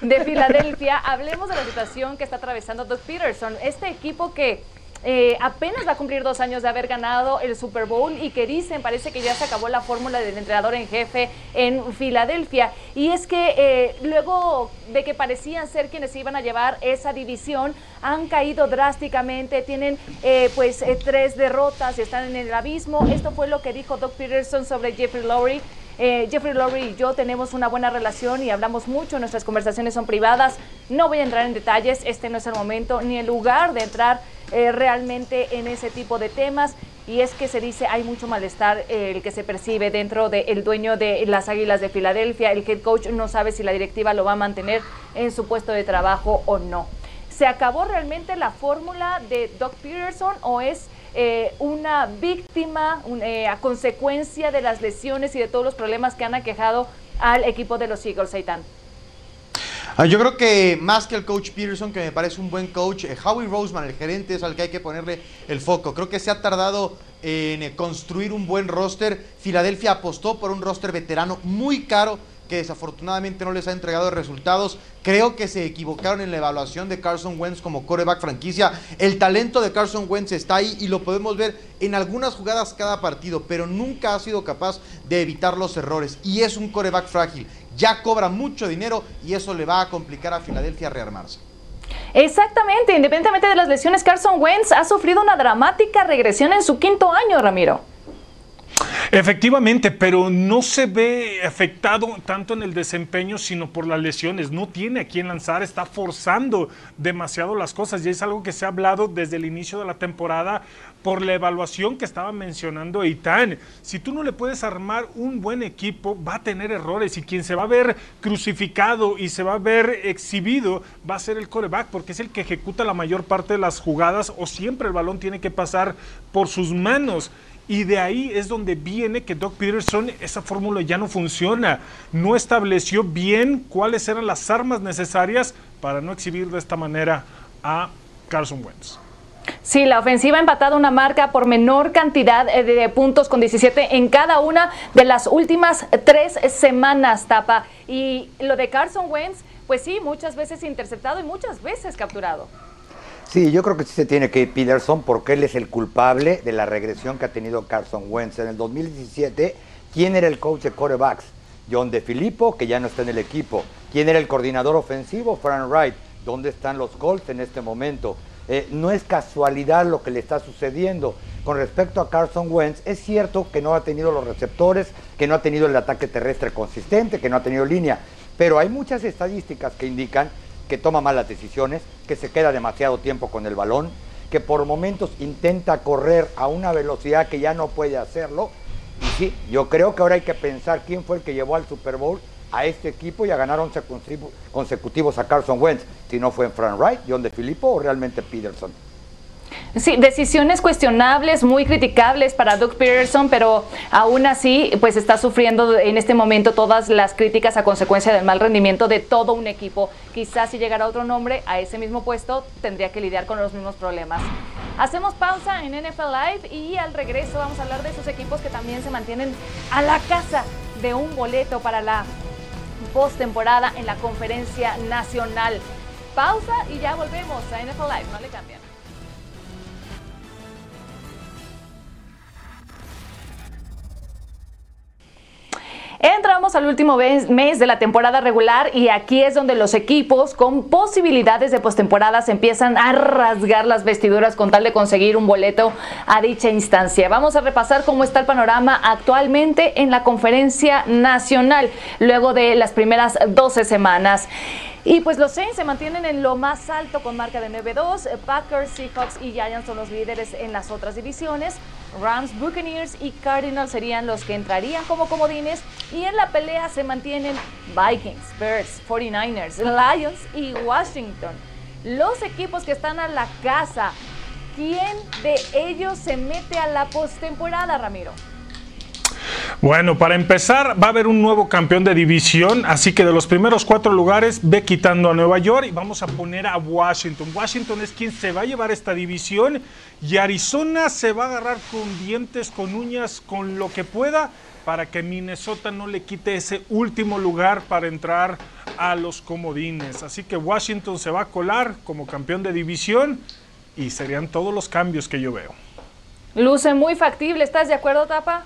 de Filadelfia, hablemos de la situación que está atravesando Doug Peterson. Este equipo que eh, apenas va a cumplir dos años de haber ganado el Super Bowl y que dicen, parece que ya se acabó la fórmula del entrenador en jefe en Filadelfia. Y es que eh, luego de que parecían ser quienes iban a llevar esa división, han caído drásticamente, tienen eh, pues tres derrotas y están en el abismo. Esto fue lo que dijo Doug Peterson sobre Jeffrey. Eh, Jeffrey Lowry y yo tenemos una buena relación y hablamos mucho, nuestras conversaciones son privadas. No voy a entrar en detalles, este no es el momento ni el lugar de entrar eh, realmente en ese tipo de temas. Y es que se dice hay mucho malestar eh, el que se percibe dentro del dueño de las Águilas de Filadelfia. El head coach no sabe si la directiva lo va a mantener en su puesto de trabajo o no. ¿Se acabó realmente la fórmula de Doug Peterson o es eh, una víctima eh, a consecuencia de las lesiones y de todos los problemas que han aquejado al equipo de los Eagles, Seitan? Ah, Yo creo que más que el coach Peterson, que me parece un buen coach, eh, Howie Roseman, el gerente, es al que hay que ponerle el foco. Creo que se ha tardado en construir un buen roster. Filadelfia apostó por un roster veterano muy caro que desafortunadamente no les ha entregado resultados. Creo que se equivocaron en la evaluación de Carson Wentz como coreback franquicia. El talento de Carson Wentz está ahí y lo podemos ver en algunas jugadas cada partido, pero nunca ha sido capaz de evitar los errores. Y es un coreback frágil. Ya cobra mucho dinero y eso le va a complicar a Filadelfia rearmarse. Exactamente, independientemente de las lesiones, Carson Wentz ha sufrido una dramática regresión en su quinto año, Ramiro. Efectivamente, pero no se ve afectado tanto en el desempeño, sino por las lesiones. No tiene a quién lanzar, está forzando demasiado las cosas. Y es algo que se ha hablado desde el inicio de la temporada por la evaluación que estaba mencionando Eitan. Si tú no le puedes armar un buen equipo, va a tener errores. Y quien se va a ver crucificado y se va a ver exhibido va a ser el coreback, porque es el que ejecuta la mayor parte de las jugadas o siempre el balón tiene que pasar por sus manos. Y de ahí es donde viene que Doc Peterson, esa fórmula ya no funciona. No estableció bien cuáles eran las armas necesarias para no exhibir de esta manera a Carson Wentz. Sí, la ofensiva ha empatado una marca por menor cantidad eh, de puntos con 17 en cada una de las últimas tres semanas, Tapa. Y lo de Carson Wentz, pues sí, muchas veces interceptado y muchas veces capturado. Sí, yo creo que sí se tiene que ir Peterson porque él es el culpable de la regresión que ha tenido Carson Wentz. En el 2017, ¿quién era el coach de quarterbacks? John DeFilippo, que ya no está en el equipo. ¿Quién era el coordinador ofensivo? Frank Wright. ¿Dónde están los Colts en este momento? Eh, no es casualidad lo que le está sucediendo. Con respecto a Carson Wentz, es cierto que no ha tenido los receptores, que no ha tenido el ataque terrestre consistente, que no ha tenido línea, pero hay muchas estadísticas que indican que toma malas decisiones, que se queda demasiado tiempo con el balón, que por momentos intenta correr a una velocidad que ya no puede hacerlo. Y sí, yo creo que ahora hay que pensar quién fue el que llevó al Super Bowl a este equipo y a ganar 11 consecutivos a Carson Wentz, si no fue en Frank Wright, John de Filippo o realmente Peterson. Sí, decisiones cuestionables, muy criticables para Doug Peterson, pero aún así, pues está sufriendo en este momento todas las críticas a consecuencia del mal rendimiento de todo un equipo. Quizás si llegara otro nombre a ese mismo puesto, tendría que lidiar con los mismos problemas. Hacemos pausa en NFL Live y al regreso vamos a hablar de esos equipos que también se mantienen a la casa de un boleto para la postemporada en la conferencia nacional. Pausa y ya volvemos a NFL Live, no le cambian. Entramos al último mes de la temporada regular y aquí es donde los equipos con posibilidades de postemporada se empiezan a rasgar las vestiduras con tal de conseguir un boleto a dicha instancia. Vamos a repasar cómo está el panorama actualmente en la conferencia nacional luego de las primeras 12 semanas. Y pues los Saints se mantienen en lo más alto con marca de 9-2. Packers, Seahawks y Giants son los líderes en las otras divisiones. Rams, Buccaneers y Cardinals serían los que entrarían como comodines. Y en la pelea se mantienen Vikings, Bears, 49ers, Lions y Washington. Los equipos que están a la casa. ¿Quién de ellos se mete a la postemporada, Ramiro? Bueno, para empezar, va a haber un nuevo campeón de división, así que de los primeros cuatro lugares ve quitando a Nueva York y vamos a poner a Washington. Washington es quien se va a llevar esta división y Arizona se va a agarrar con dientes, con uñas, con lo que pueda para que Minnesota no le quite ese último lugar para entrar a los comodines. Así que Washington se va a colar como campeón de división y serían todos los cambios que yo veo. Luce muy factible, ¿estás de acuerdo, Tapa?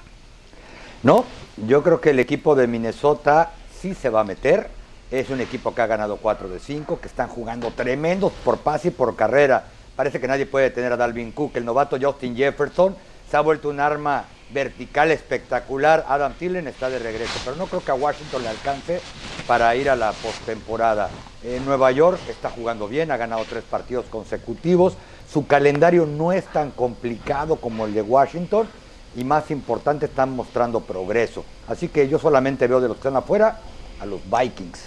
No, yo creo que el equipo de Minnesota sí se va a meter. Es un equipo que ha ganado 4 de 5, que están jugando tremendos por pase y por carrera. Parece que nadie puede tener a Dalvin Cook. El novato Justin Jefferson se ha vuelto un arma vertical espectacular. Adam Thielen está de regreso, pero no creo que a Washington le alcance para ir a la postemporada. En Nueva York está jugando bien, ha ganado tres partidos consecutivos. Su calendario no es tan complicado como el de Washington y más importante están mostrando progreso. Así que yo solamente veo de los que están afuera a los Vikings.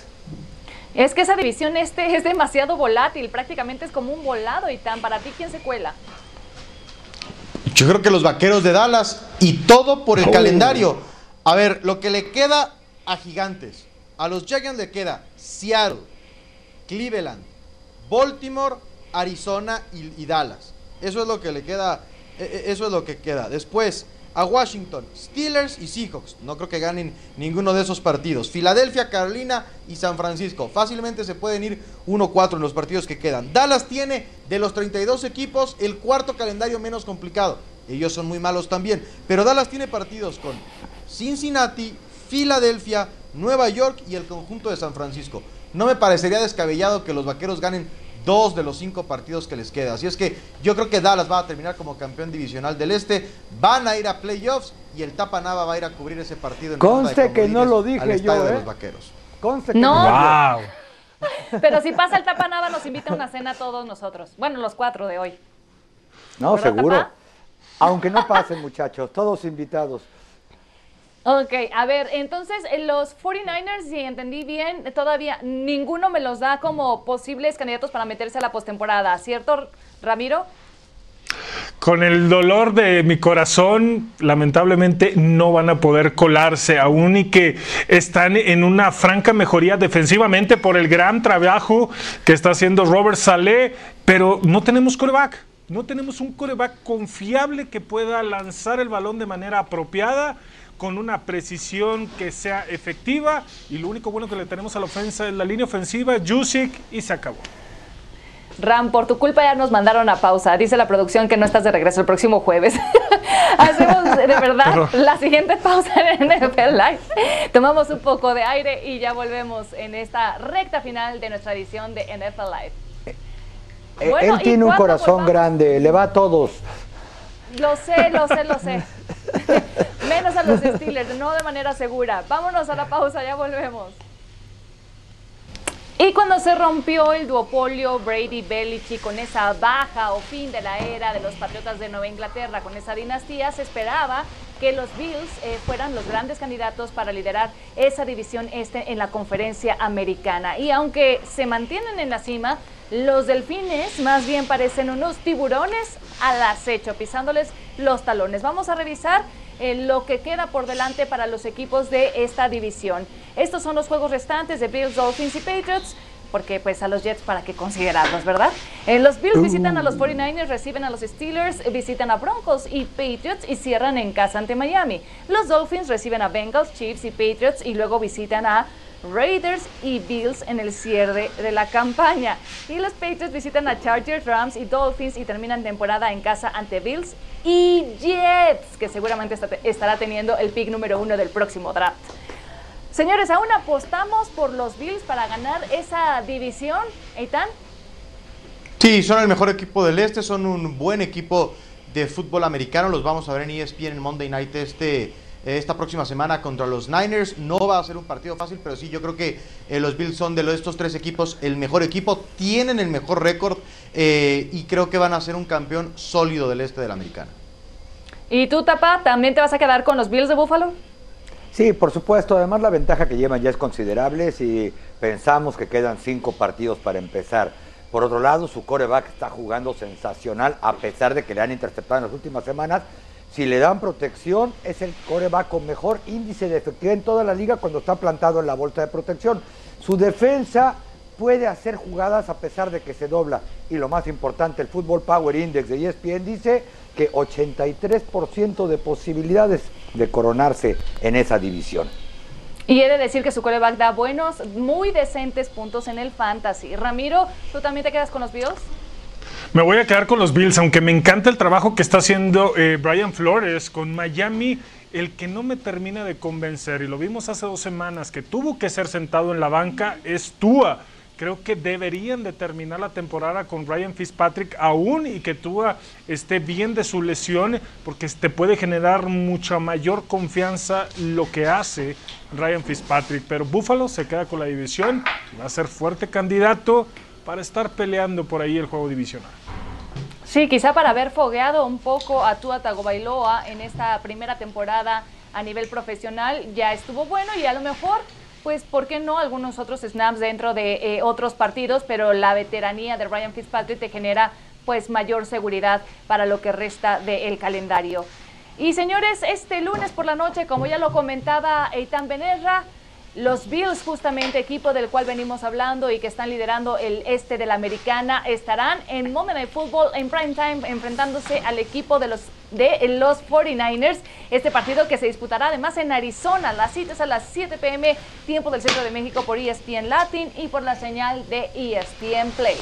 Es que esa división este es demasiado volátil, prácticamente es como un volado y tan para ti quién se cuela. Yo creo que los vaqueros de Dallas y todo por el oh. calendario. A ver, lo que le queda a Gigantes, a los Giants le queda Seattle, Cleveland, Baltimore, Arizona y, y Dallas. Eso es lo que le queda, e, e, eso es lo que queda. Después, a Washington, Steelers y Seahawks. No creo que ganen ninguno de esos partidos. Filadelfia, Carolina y San Francisco. Fácilmente se pueden ir 1-4 en los partidos que quedan. Dallas tiene de los 32 equipos el cuarto calendario menos complicado. Ellos son muy malos también. Pero Dallas tiene partidos con Cincinnati, Filadelfia, Nueva York y el conjunto de San Francisco. No me parecería descabellado que los vaqueros ganen dos de los cinco partidos que les queda. Así es que yo creo que Dallas va a terminar como campeón divisional del Este. Van a ir a playoffs y el Tapa Nava va a ir a cubrir ese partido. En Conste que no lo dije yo, de ¿eh? los vaqueros. Conste que no. Wow. Pero si pasa el Tapa Nava, nos invita a una cena a todos nosotros. Bueno, los cuatro de hoy. No, seguro. Aunque no pasen, muchachos, todos invitados. Ok, a ver, entonces eh, los 49ers, si entendí bien, todavía ninguno me los da como posibles candidatos para meterse a la postemporada, ¿cierto, Ramiro? Con el dolor de mi corazón, lamentablemente no van a poder colarse aún y que están en una franca mejoría defensivamente por el gran trabajo que está haciendo Robert Saleh, pero no tenemos coreback. No tenemos un coreback confiable que pueda lanzar el balón de manera apropiada con una precisión que sea efectiva y lo único bueno que le tenemos a la ofensa es la línea ofensiva, Jusic y se acabó. Ram, por tu culpa ya nos mandaron a pausa. Dice la producción que no estás de regreso el próximo jueves. Hacemos de verdad la siguiente pausa en NFL Live. Tomamos un poco de aire y ya volvemos en esta recta final de nuestra edición de NFL Live. Eh, Bueno, Él ¿y tiene un corazón volvamos? grande, le va a todos. Lo sé, lo sé, lo sé. Menos a los Steelers, no de manera segura. Vámonos a la pausa, ya volvemos. Y cuando se rompió el duopolio Brady-Belichick con esa baja o fin de la era de los Patriotas de Nueva Inglaterra, con esa dinastía, se esperaba que los Bills eh, fueran los grandes candidatos para liderar esa división este en la conferencia americana. Y aunque se mantienen en la cima, los delfines más bien parecen unos tiburones al acecho, pisándoles los talones. Vamos a revisar eh, lo que queda por delante para los equipos de esta división. Estos son los juegos restantes de Bills, Dolphins y Patriots. Porque pues a los Jets para qué considerarlos, ¿verdad? Eh, los Bills visitan a los 49ers, reciben a los Steelers, visitan a Broncos y Patriots y cierran en casa ante Miami. Los Dolphins reciben a Bengals, Chiefs y Patriots y luego visitan a Raiders y Bills en el cierre de la campaña. Y los Patriots visitan a Chargers, Rams y Dolphins y terminan temporada en casa ante Bills y Jets, que seguramente estará teniendo el pick número uno del próximo draft. Señores, aún apostamos por los Bills para ganar esa división. Eitan, Sí, son el mejor equipo del este, son un buen equipo de fútbol americano. Los vamos a ver en ESPN en Monday Night este, esta próxima semana contra los Niners. No va a ser un partido fácil, pero sí, yo creo que eh, los Bills son de los- estos tres equipos el mejor equipo, tienen el mejor récord eh, y creo que van a ser un campeón sólido del este de la americana. ¿y tú, Tapa, también te vas a quedar con los Bills de Buffalo? Sí, por supuesto. Además, la ventaja que llevan ya es considerable si pensamos que quedan cinco partidos para empezar. Por otro lado, su coreback está jugando sensacional a pesar de que le han interceptado en las últimas semanas. Si le dan protección, es el coreback con mejor índice de efectividad en toda la liga cuando está plantado en la bolsa de protección. Su defensa puede hacer jugadas a pesar de que se dobla. Y lo más importante, el Football Power Index de ESPN dice que 83% de posibilidades de coronarse en esa división. Y he de decir que su coreback da buenos, muy decentes puntos en el fantasy. Ramiro, ¿tú también te quedas con los Bills? Me voy a quedar con los Bills, aunque me encanta el trabajo que está haciendo eh, Brian Flores con Miami. El que no me termina de convencer, y lo vimos hace dos semanas, que tuvo que ser sentado en la banca, es Tua. Creo que deberían de terminar la temporada con Ryan Fitzpatrick aún y que Tua esté bien de su lesión, porque te puede generar mucha mayor confianza lo que hace Ryan Fitzpatrick. Pero Buffalo se queda con la división, va a ser fuerte candidato para estar peleando por ahí el juego divisional. Sí, quizá para haber fogueado un poco a Tua Tagovailoa en esta primera temporada a nivel profesional ya estuvo bueno y a lo mejor, pues, ¿por qué no algunos otros snaps dentro de eh, otros partidos? Pero la veteranía de Ryan Fitzpatrick te genera, pues, mayor seguridad para lo que resta del calendario. Y señores, este lunes por la noche, como ya lo comentaba Eitan Benerra, los Bills, justamente equipo del cual venimos hablando y que están liderando el este de la americana, estarán en Monday Night Football en prime time enfrentándose al equipo de los de los 49ers. Este partido que se disputará además en Arizona. La cita es a las 7 pm, tiempo del centro de México por ESPN Latin y por la señal de ESPN Play.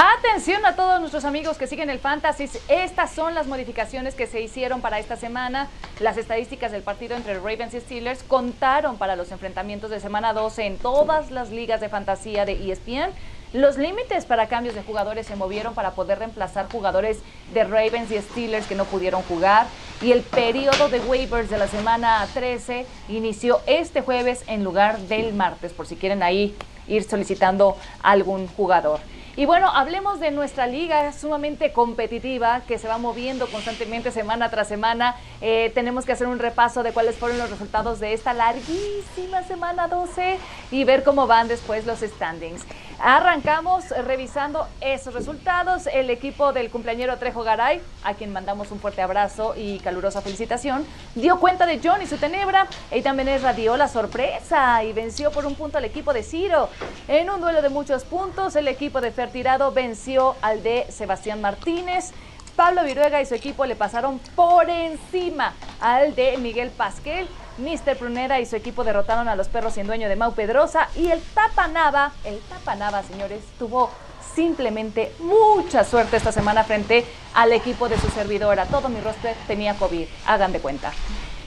Atención a todos nuestros amigos que siguen el Fantasy. Estas son las modificaciones que se hicieron para esta semana. Las estadísticas del partido entre Ravens y Steelers contaron para los enfrentamientos de semana 12 en todas las ligas de fantasía de ESPN. Los límites para cambios de jugadores se movieron para poder reemplazar jugadores de Ravens y Steelers que no pudieron jugar. Y el periodo de waivers de la semana 13 inició este jueves en lugar del martes, por si quieren ahí ir solicitando algún jugador. Y bueno, hablemos de nuestra liga sumamente competitiva que se va moviendo constantemente semana tras semana. Eh, tenemos que hacer un repaso de cuáles fueron los resultados de esta larguísima semana 12 y ver cómo van después los standings. Arrancamos revisando esos resultados. El equipo del cumpleañero Trejo Garay, a quien mandamos un fuerte abrazo y calurosa felicitación, dio cuenta de John y su tenebra. Y también es dio la sorpresa y venció por un punto al equipo de Ciro. En un duelo de muchos puntos, el equipo de Fer Tirado venció al de Sebastián Martínez. Pablo Viruega y su equipo le pasaron por encima al de Miguel Pasquel. Mister Prunera y su equipo derrotaron a los perros sin dueño de Mau Pedrosa. Y el Tapanava, el Tapanava, señores, tuvo simplemente mucha suerte esta semana frente al equipo de su servidora. Todo mi roster tenía COVID, hagan de cuenta.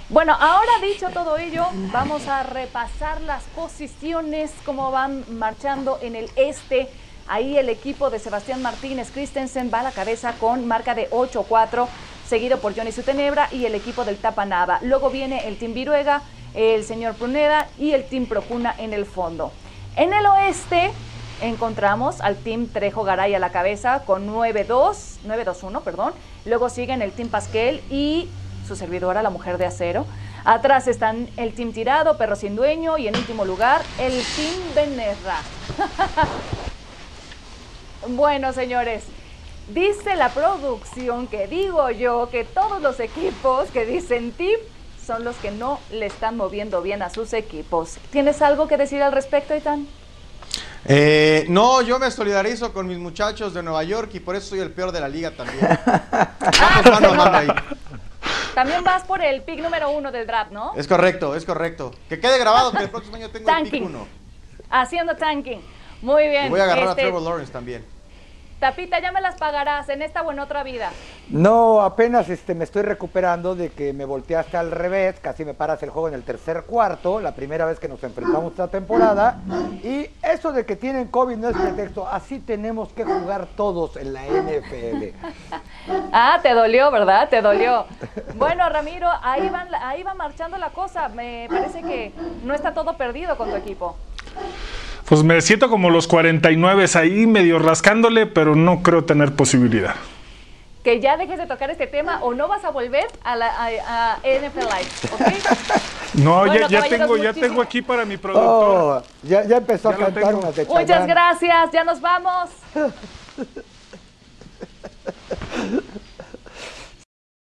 Bueno, ahora dicho todo ello, vamos a repasar las posiciones, cómo van marchando en el este. Ahí el equipo de Sebastián Martínez Christensen va a la cabeza con marca de 8-4, seguido por Johnny Sutenebra y el equipo del Tapanava. Luego viene el Team Viruega, el señor Pruneda y el Team Procuna en el fondo. En el oeste encontramos al Team Trejo Garay a la cabeza con 9-2, 9-2-1, perdón. Luego siguen el Team Pasquel y su servidora, la mujer de acero. Atrás están el Team Tirado, Perro Sin Dueño y en último lugar el Team Benerra. bueno, señores, dice la producción que digo yo que todos los equipos que dicen Team son los que no le están moviendo bien a sus equipos. ¿Tienes algo que decir al respecto, Itán? Eh, no, yo me solidarizo con mis muchachos de Nueva York y por eso soy el peor de la liga también. También vas por el pick número uno del draft, ¿no? Es correcto, es correcto. Que quede grabado que el próximo año tengo el pick uno. Haciendo tanking. Muy bien. Y voy a agarrar a Este, Trevor Lawrence también. Tapita, ya me las pagarás en esta o en otra vida. No, apenas este, me estoy recuperando de que me volteaste al revés, casi me paras el juego en el tercer cuarto, la primera vez que nos enfrentamos esta temporada. Y eso de que tienen COVID no es pretexto, así tenemos que jugar todos en la NFL. Ah, te dolió, ¿verdad? Te dolió. Bueno, Ramiro, ahí, van, ahí va marchando la cosa. Me parece que no está todo perdido con tu equipo pues me siento como los 49 ahí medio rascándole, pero no creo tener posibilidad. Que ya dejes de tocar este tema o no vas a volver a la a, NFL Live, ¿ok? No, ya, ya tengo, ya tengo aquí para mi productor. Oh, ya, ya, empezó a cantar unas de Muchas gracias, ya nos vamos.